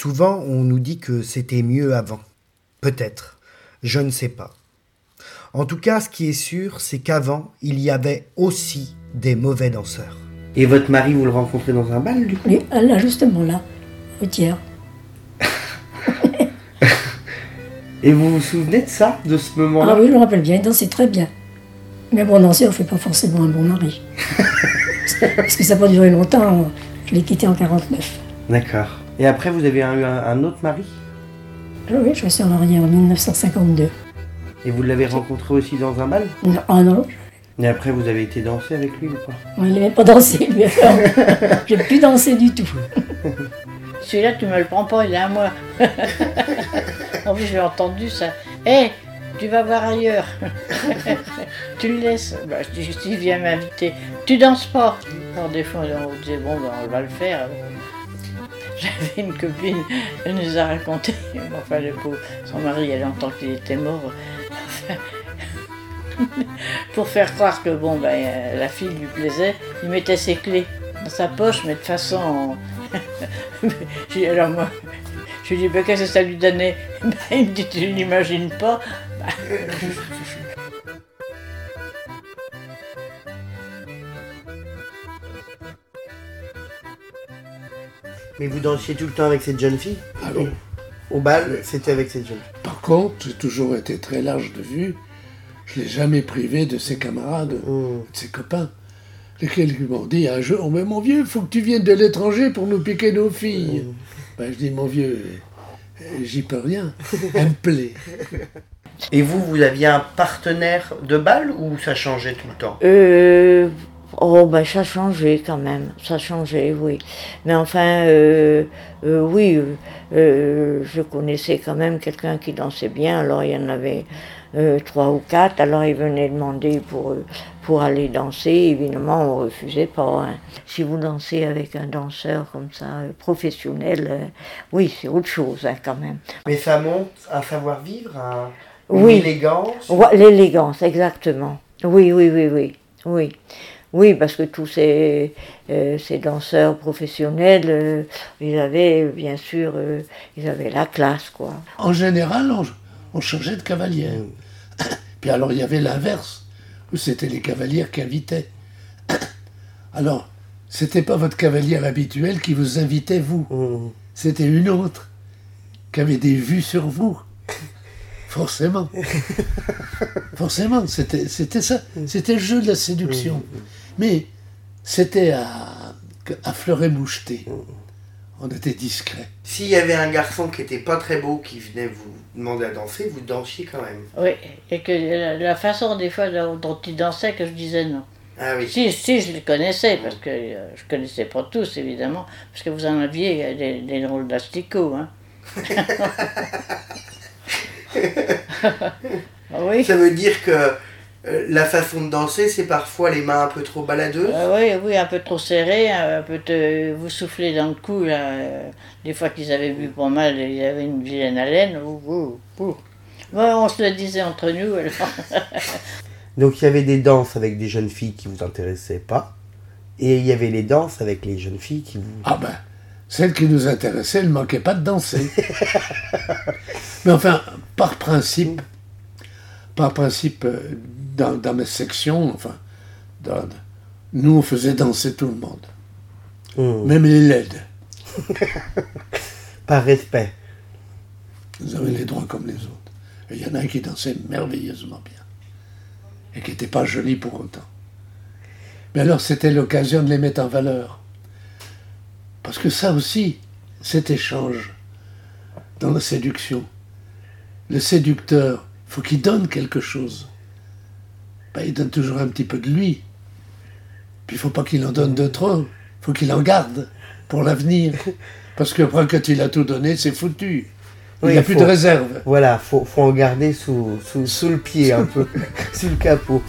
Souvent, on nous dit que c'était mieux avant. Peut-être. Je ne sais pas. En tout cas, ce qui est sûr, c'est qu'avant, il y avait aussi des mauvais danseurs. Et votre mari, vous le rencontrez dans un bal, du coup? Oui, là, justement, là, au tiers. Et vous vous souvenez de ça, de ce moment-là? Ah oui, je me rappelle bien, il dansait très bien. Mais bon, danser, on ne fait pas forcément un bon mari. Parce que ça n'a pas duré longtemps, je l'ai quitté en 49. D'accord. Et après, vous avez eu un, un autre mari? Ah Oui, je me suis mariée en 1952. Et vous l'avez rencontré aussi dans un bal? Non, ah non, Et après, vous avez été danser avec lui ou pas? Il n'aimait pas danser, lui. alors. J'ai plus dansé du tout. Celui-là, tu me le prends pas, il est à moi. en plus, j'ai entendu ça. Hé, tu vas voir ailleurs. tu le laisses. Bah, je dis, si, viens m'inviter. Tu danses pas. Alors, des fois, on disait, bon, ben, on va le faire. J'avais une copine, elle nous a raconté, enfin, le pauvre, son mari, a longtemps qu'il était mort. Pour faire croire que bon, ben, euh, la fille lui plaisait, il mettait ses clés dans sa poche, mais de façon. Je lui dis, ben, qu'est-ce que ça lui donnait? Ben, Il me dit, tu n'imagines pas. Ben, Mais vous dansiez tout le temps avec cette jeune fille Ah oui. Au bal, c'était avec cette jeune fille. Par contre, j'ai toujours été très large de vue. Je l'ai jamais privé de ses camarades, Mmh. de ses copains. Lesquels lui m'ont dit un jour, mais mon vieux, faut que tu viennes de l'étranger pour nous piquer nos filles. Ben, je dis, mon vieux, euh, j'y peux rien. Elle me plaît. Et vous, vous aviez un partenaire de bal ou ça changeait tout le temps? Euh, oh, ben ça a changé quand même, ça a changé, oui. Mais enfin, euh, euh, oui, euh, euh, je connaissais quand même quelqu'un qui dansait bien, alors il y en avait euh, trois ou quatre, alors il venait demander pour, euh, pour aller danser, évidemment on refusait pas. hein. Si vous dansez avec un danseur comme ça, professionnel, euh, oui, c'est autre chose hein, quand même. Mais ça montre un savoir-vivre, un... une Oui. élégance. L'élégance, exactement. Oui, oui, oui, oui, oui. Oui, parce que tous ces, euh, ces danseurs professionnels, euh, ils avaient, bien sûr, euh, ils avaient la classe, quoi. En général, on, on changeait de cavalière. Puis alors, il y avait l'inverse, où c'était les cavalières qui invitaient. Alors, c'était pas votre cavalière habituelle qui vous invitait, vous. Mmh. C'était une autre, qui avait des vues sur vous. Forcément. Forcément, c'était c'était ça. C'était le jeu de la séduction. Mais c'était à, à fleur et moucheté. On était discret. S'il y avait un garçon qui était pas très beau qui venait vous demander à danser, vous dansiez quand même. oui, et que la, la façon des fois dont dont il dansait, que je disais non. Ah oui. Si, si, je les connaissais, parce que euh, je connaissais pas tous, évidemment, parce que vous en aviez euh, des, des drôles d'asticots, hein. Ah oui, Ça veut dire que euh, la façon de danser, c'est parfois les mains un peu trop baladeuses. Ah oui, oui, un peu trop serré, un peu te, vous soufflez dans le cou, là. euh, Des fois qu'ils avaient bu pas mal, ils avaient une vilaine haleine. ouh, ouh, on se le disait entre nous, alors. Donc il y avait des danses avec des jeunes filles qui vous intéressaient pas. Et il y avait les danses avec les jeunes filles qui vous... Ah ben, celle qui nous intéressait, elle ne manquait pas de danser. Mais enfin, par principe, par principe, euh, dans, dans mes sections, enfin, dans- nous, on faisait danser tout le monde. Mmh. Même les laides. Par respect. Vous avez les droits comme les autres. Et il y en a qui dansaient merveilleusement bien. Et qui n'étaient pas jolis pour autant. Mais alors, c'était l'occasion de les mettre en valeur. Parce que ça aussi, cet échange dans la séduction. Le séducteur, il faut qu'il donne quelque chose. Ben, il donne toujours un petit peu de lui. Puis il faut pas qu'il en donne de trop. Il faut qu'il en garde pour l'avenir. Parce que après que tu l'as tout donné, c'est foutu. Il Oui, n'y a plus faut- de réserve. Voilà, faut, faut en garder sous, sous, sous le pied un peu, sous le capot.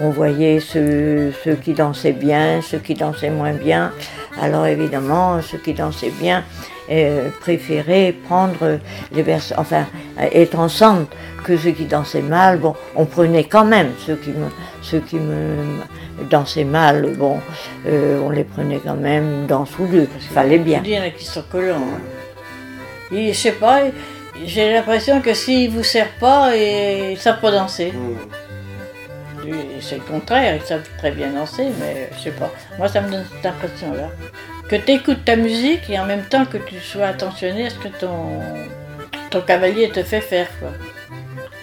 On voyait ceux, ceux qui dansaient bien, ceux qui dansaient moins bien. Alors évidemment, ceux qui dansaient bien euh, prendre les enfin être ensemble que ceux qui dansaient mal. Bon, on prenait quand même ceux qui me, ceux qui me dansaient mal. Bon, euh, on les prenait quand même une danse ou deux. Il fallait bien. Il y en a qui sont collants. hein. Et je sais pas, j'ai l'impression que s'ils vous servent pas, et ils savent pas danser. Mm. Et C'est le contraire, ils savent très bien danser, mais je sais pas. Moi, ça me donne cette impression-là. Que tu écoutes ta musique et en même temps que tu sois attentionné à ce que ton, ton cavalier te fait faire. Quoi.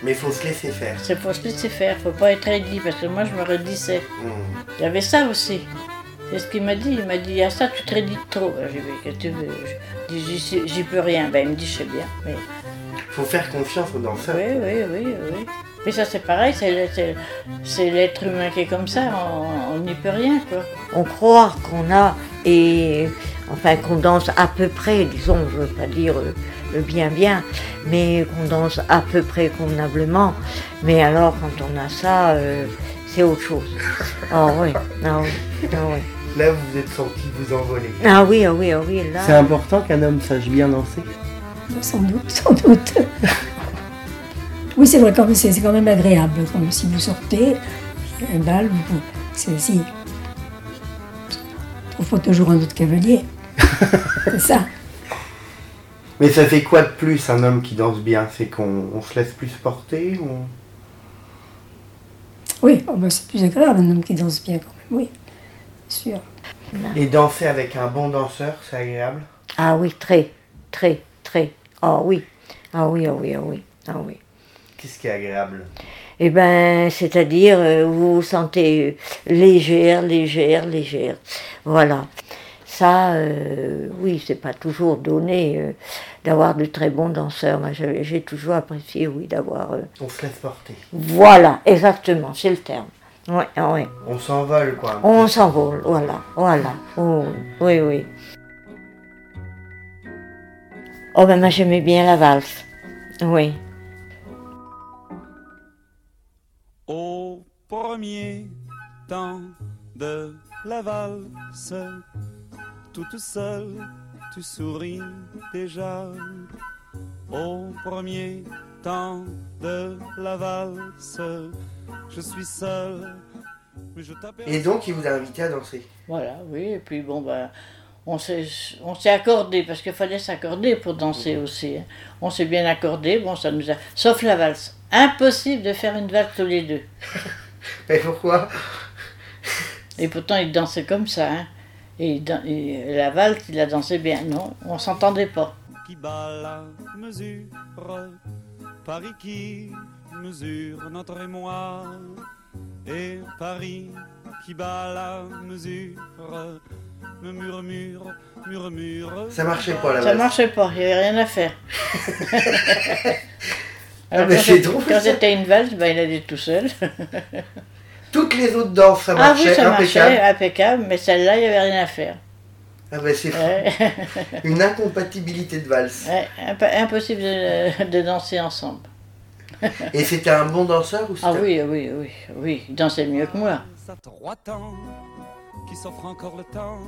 Mais il faut se laisser faire. C'est faut se laisser faire, faut pas être rédit, parce que moi je me redissais. Mm. Il y avait ça aussi. C'est ce qu'il m'a dit. Il m'a dit, à ça, tu te rédites trop. J'ai dit, qu'est-ce que tu veux? J'y peux rien. Ben, il me dit, je sais bien. Mais faut faire confiance aux danseurs. oui, oui, oui, oui. Mais ça, c'est pareil, c'est l'être humain qui est comme ça, on n'y peut rien, quoi. on croit qu'on a et enfin qu'on danse à peu près, disons, je veux pas dire euh, le bien bien, mais qu'on danse à peu près convenablement. Mais alors quand on a ça, euh, c'est autre chose. Ah oui, ah oui, ah oui. Là, vous vous êtes senti vous envoler. Ah oui, ah oui, ah oui, là. C'est important qu'un homme sache bien danser. Sans doute, sans doute. Oui, c'est vrai, quand même, c'est quand même agréable. Comme si vous sortez, un bal, vous- c'est si. On pas toujours un autre cavalier. c'est ça. Mais ça fait quoi de plus un homme qui danse bien? C'est qu'on on se laisse plus porter ou... Oui, oh, ben, c'est plus agréable un homme qui danse bien quand même, oui. Sûr. Et danser avec un bon danseur, c'est agréable? Ah oui, très, très, très. Ah oui, ah oui, ah oui, ah oui, ah oui. Qu'est-ce qui est agréable? Eh ben, c'est-à-dire, euh, vous vous sentez euh, légère, légère, légère. Voilà. Ça, euh, oui, c'est pas toujours donné euh, d'avoir de très bons danseurs. Moi, j'ai toujours apprécié, oui, d'avoir. On se laisse porter. Voilà, exactement, c'est le terme. Oui, oui. On s'envole quoi. On s'envole, voilà, voilà. Oh, oui, oui. Oh, ben, moi, j'aimais bien la valse. Oui. Premier temps de la valse, toute seule, tu souris déjà. Au premier temps de la valse, je suis seul, mais je t'aperçois. Et donc, il vous a invité à danser. Voilà, oui, et puis bon, ben, on s'est on s'est accordé, parce qu'il fallait s'accorder pour danser aussi. hein. On s'est bien accordé, bon, ça nous a. Sauf la valse. Impossible de faire une valse tous les deux. Mais pourquoi Et pourtant, il dansait comme ça, hein. Et, il dan- et la valse, il la dansait bien. Non, on s'entendait pas. qui bat la mesure, Paris qui mesure notre émoi, et Paris qui bat la mesure, me murmure, murmure. Ça marchait pas la Ça valse. marchait pas, il n'y avait rien à faire. Alors, mais quand c'est drôle, Quand c'était une valse, ben, il allait tout seul. Toutes les autres danses, ça Ah oui, marchait ça marchait, impeccable. impeccable, mais celle-là, il n'y avait rien à faire. Ah bah c'est fou. Ouais. Une incompatibilité de valse. Ouais, imp- impossible de, de danser ensemble. Et c'était un bon danseur ou Ah oui, oui, oui, oui, il dansait mieux que moi. À trois temps, qui s'offre encore le temps,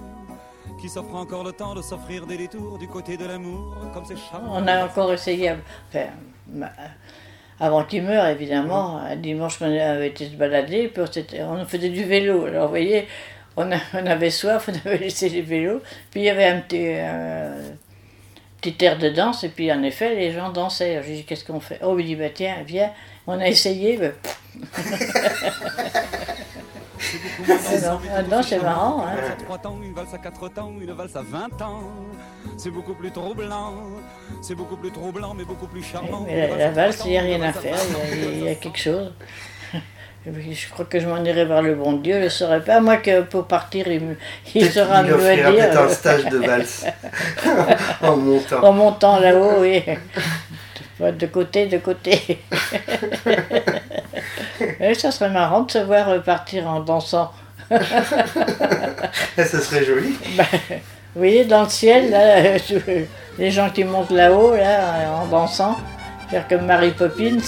qui s'offre encore le temps de s'offrir des détours du côté de l'amour, comme c'est charmant. On a encore essayé, enfin, ma- avant qu'il meure, évidemment, un dimanche, on avait été se balader, puis on, faisait du vélo. Alors, vous voyez, on, a- on avait soif, on avait laissé les vélos, puis il y avait un petit, euh, petit air de danse, et puis en effet, les gens dansaient. Alors, J'ai dit, qu'est-ce qu'on fait? Oh, il dit, bah, tiens, viens. On a essayé, mais c'est marrant, hein. Une valse à trois temps, une valse à quatre temps, une valse à vingt ans. C'est beaucoup plus troublant, c'est beaucoup plus troublant, mais beaucoup plus charmant. Mais la, la valse, il n'y a rien à faire, il y a- il y, a quelque chose. Je crois que je m'en irai vers le bon Dieu, je ne saurais pas. Moi, que pour partir, il, me- me le offrira peut-être un dire. stage de valse en montant. En montant là-haut, oui. De côté, de côté. Et ça serait marrant de se voir partir en dansant. Ça serait joli. Ben, vous voyez, dans le ciel, là, les gens qui montent là-haut, là, en dansant, faire comme Mary Poppins.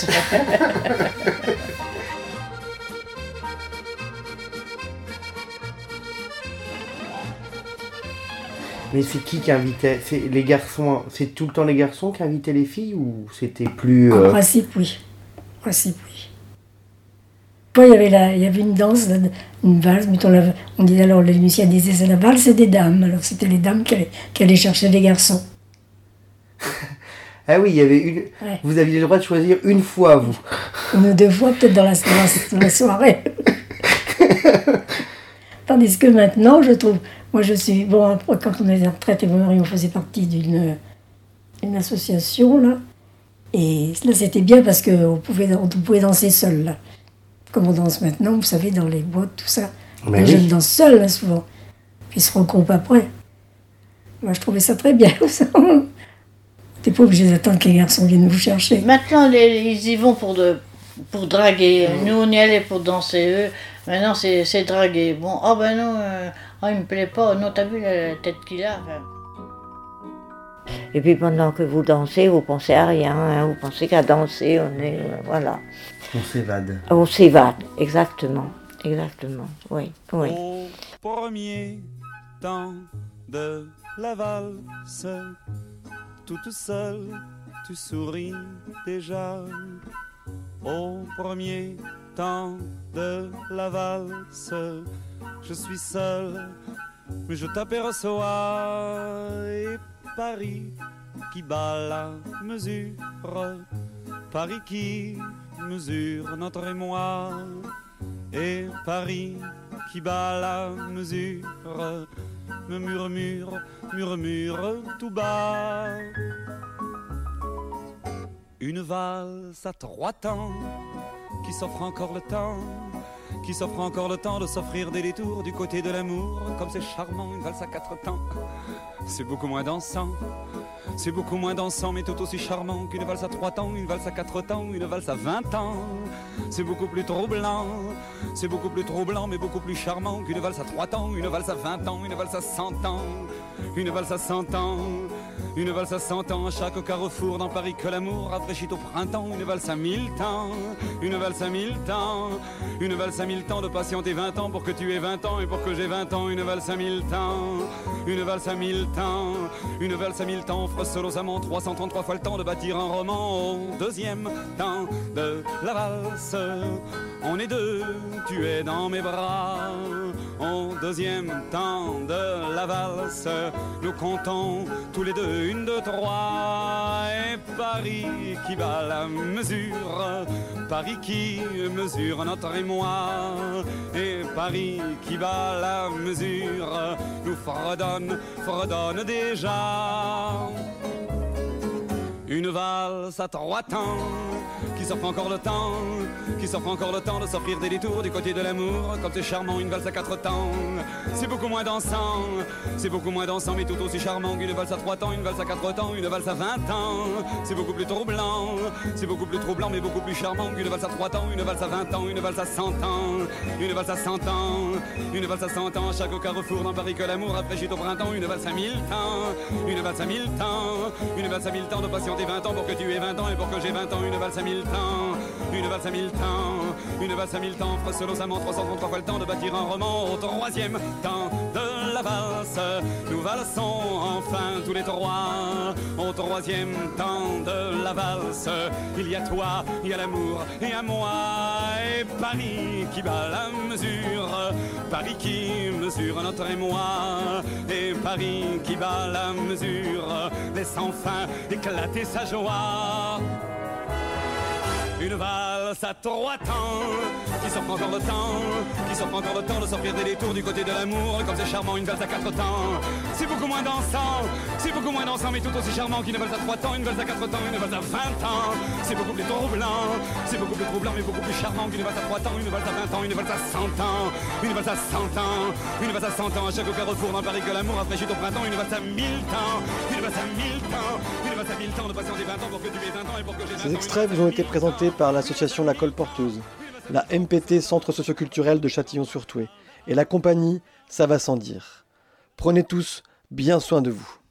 Mais c'est qui qui invitait? C'est les garçons C'est tout le temps les garçons qui invitaient les filles ou c'était plus. En euh, principe, oui. En principe, oui. Il y avait, la, il y avait une danse, une valse, mettons la- on disait alors, les musiciens disaient c'est la valse, c'est des dames. Alors c'était les dames qui allaient, qui allaient chercher les garçons. Ah oui, il y avait une. Ouais. Vous aviez le droit de choisir une fois, vous. Une ou deux fois, peut-être dans la, dans soirée. Tandis que maintenant, je trouve, moi je suis, bon, quand on était en retraite, et mon mari, on faisait partie d'une une association, là. Et là, c'était bien parce qu'on pouvait, on pouvait danser seul, là. Comme on danse maintenant, vous savez, dans les boîtes, tout ça. Mais les oui. jeunes dansent seuls, là, souvent. Puis ils se regroupent après. Moi, je trouvais ça très bien. T'es pas obligé d'attendre que les garçons viennent vous chercher. Maintenant, les- ils y vont pour, de, pour draguer. Nous, on y allait pour danser. Eux, maintenant, c'est c'est draguer. Bon, oh ben non, euh, oh, il me plaît pas. Non, t'as vu la tête qu'il a. Et puis pendant que vous dansez, vous pensez à rien, hein, vous pensez qu'à danser, on est. euh, voilà. On s'évade. On s'évade, exactement. Exactement, oui, oui. Au premier temps de la valse, toute seule, tu souris déjà. Au premier temps de la valse, je suis seul, mais je t'aperçois. Et Paris qui bat la mesure, Paris qui mesure notre émoi. Et Paris qui bat la mesure me murmure, murmure tout bas. Une valse à trois temps qui s'offre encore le temps, qui s'offre encore le temps de s'offrir des détours du côté de l'amour. Comme c'est charmant, une valse à quatre temps, c'est beaucoup moins dansant. C'est beaucoup moins dansant, mais tout aussi charmant qu'une valse à trois temps, une valse à quatre temps, une valse à vingt ans. C'est beaucoup plus troublant, c'est beaucoup plus troublant, mais beaucoup plus charmant qu'une valse à trois temps, une valse à vingt ans, une valse à cent ans, une valse à cent ans, une valse à cent ans. Chaque carrefour dans Paris que l'amour rafraîchit au printemps, une valse à mille temps, une valse à mille temps, une valse à mille temps de patienter vingt ans pour que tu aies vingt ans et pour que j'ai vingt ans, une valse à mille temps, une valse à mille temps, une valse à mille temps offre seul aux amants 333 fois le temps de bâtir un roman au deuxième temps de la valse. On est deux, tu es dans mes bras. Au deuxième temps de la valse, nous comptons tous les deux une, deux, trois. Et Paris qui bat la mesure, Paris qui mesure notre émoi. Et Paris qui bat la mesure, nous fredonne, fredonne déjà. Une valse à trois temps, qui s'offre encore le temps, qui s'offre encore le temps de s'offrir des détours du côté de l'amour. Comme c'est charmant, une valse à quatre temps, c'est beaucoup moins dansant, c'est beaucoup moins dansant, mais tout aussi charmant qu'une valse à trois temps, une valse à quatre temps, une valse à vingt ans. C'est beaucoup plus troublant, c'est beaucoup plus troublant, mais beaucoup plus charmant qu'une valse à trois temps, une valse à vingt ans, une valse à cent ans, une valse à cent ans, une valse à cent ans. Chaque carrefour dans Paris que l'amour rafraîchit au printemps, une valse à mille temps, une valse à mille temps, une valse à mille temps de patienter 20 ans pour que tu aies 20 ans et pour que j'ai 20 ans, une valse à mille temps, une valse à mille temps, une valse à mille temps, aux amants 333 fois le temps de bâtir un roman au troisième temps de la valse. Nous valsons enfin tous les trois au troisième temps de la valse. Il y a toi, il y a l'amour et à moi et Paris qui bat la mesure, Paris qui mesure notre émoi et Paris qui bat la mesure, laisse enfin éclater sa joie. Une valse à trois temps, qui s'offre encore le temps, qui s'offre encore le temps de s'offrir des détours du côté de l'amour, comme c'est charmant une valse à quatre temps. C'est beaucoup moins dansant, c'est beaucoup moins dansant, mais tout aussi charmant qu'une valse à trois temps, une valse à quatre temps, une valse à vingt ans. C'est beaucoup plus troublant, c'est beaucoup plus troublant, mais beaucoup plus charmant qu'une valse à trois temps, une valse à vingt ans, une valse à cent ans, une valse à cent ans, une valse à cent ans. À chaque carrefour dans Paris que l'amour rafraîchit au printemps, une valse à mille temps, une valse à mille temps, une valse à mille temps de patienter 20 ans pour que tu aies 20 ans et pour que j'ai 20 ans. Ces extraits vous ont été présentés par l'association La Colporteuse, la MPT Centre socioculturel de Châtillon-sur-Touet et la compagnie Ça va sans dire. Prenez tous bien soin de vous.